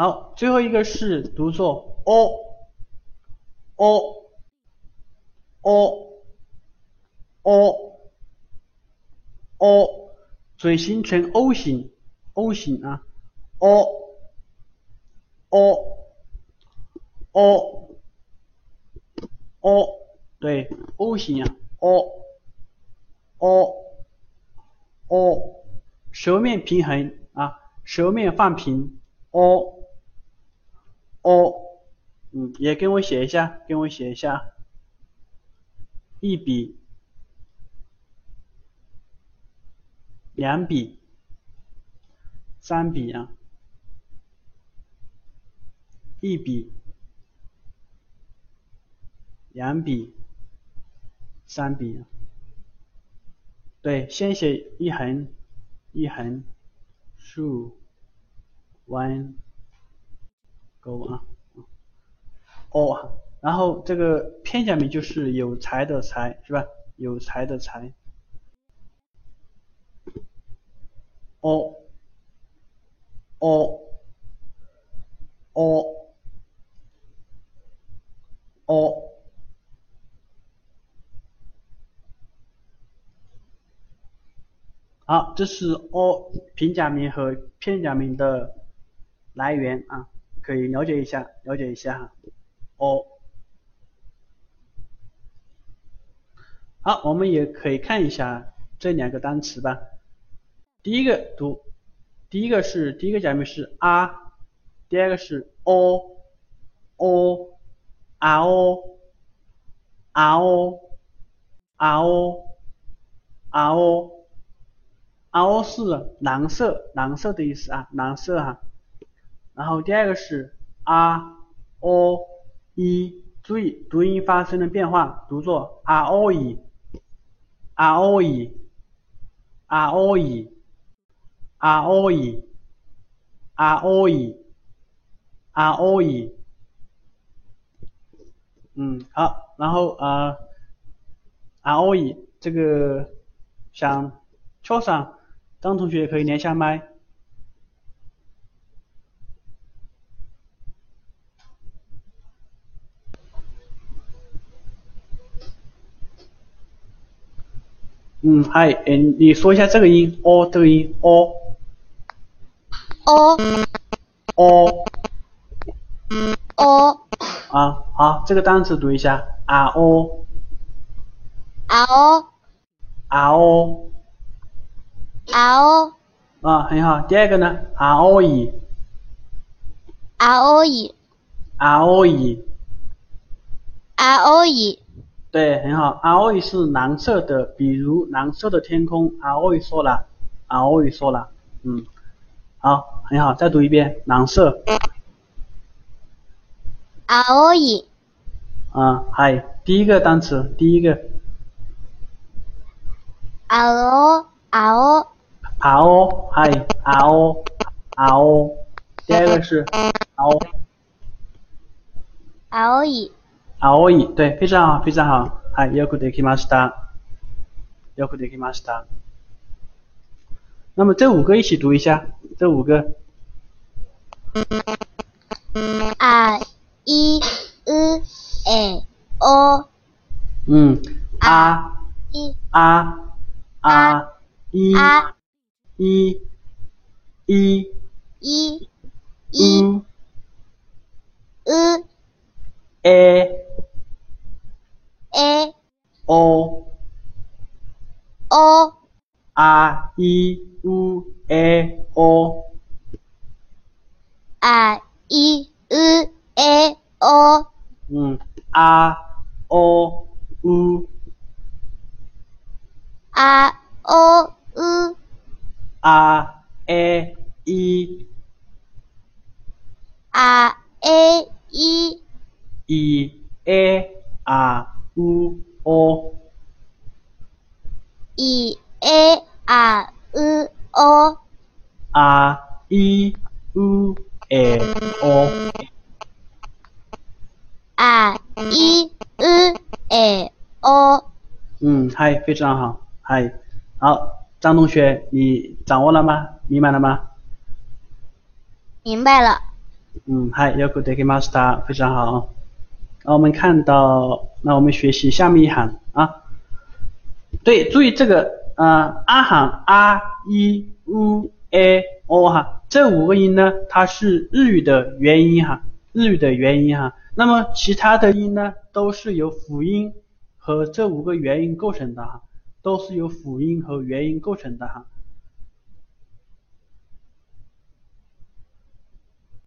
好，最后一个是读作 o o o o o，嘴形成 O 型，O 型啊，o o o o，对，O 型啊，o o o，舌面平衡啊，舌面放平，o。o，嗯，也跟我写一下，跟我写一下，一笔，两笔，三笔啊，一笔，两笔，三笔，对，先写一横，一横，竖，one。勾啊，哦，然后这个片假名就是有才的才，是吧？有才的才，哦，哦，哦，哦，好，这是哦平假名和片假名的来源啊。可以了解一下，了解一下哈。哦，好，我们也可以看一下这两个单词吧。第一个读，第一个是第一个假名是啊，第二个是哦哦啊哦啊哦啊哦啊哦啊哦是蓝色，蓝色的意思啊，蓝色哈。然后第二个是啊哦一，注意读音发生了变化，读作啊哦一啊哦一啊哦一啊哦一啊哦一啊哦一，嗯好，然后啊啊哦一这个想敲上，张同学可以连下麦。嗯，嗨，嗯，你说一下这个音，o 这个音，o，o，o，啊，好，这个单词读一下，r o，r o，r o，r o，啊，很好，第二个呢，r o e，r o e，r o e，r o e。对，很好。R O E 是蓝色的，比如蓝色的天空。R O E 说了，R O E 说了，嗯，好，很好，再读一遍，蓝色。R O E。啊，嗨，第一个单词，第一个。R O R O。R O，嗨，R O R O。第二个是 R O。R O E。青い，对，非常好，非常好，はい、よくできました。よくできました。那么这五个一起读一下，这五个。あ、い、う、え、お。嗯。あ、い、あ、あ、い、い、い、い、い、う、え、 O a i u e o a i u e o 嗯 a o u a o u a e i a e i i e a u o i e a u o a i u e o a i u e o 嗯，嗨，非常好，嗨，好，张同学，你掌握了吗？明白了吗？明白了。 嗯，嗨，よくできました，非常好。那我们看到，那我们学习下面一行啊。对，注意这个， 呃，啊哈啊、一、u、a、o 哈，这五个音呢，它是日语的元音哈，日语的元音哈。那么其他的音呢，都是由辅音和这五个元音构成的哈，都是由辅音和元音构成的哈。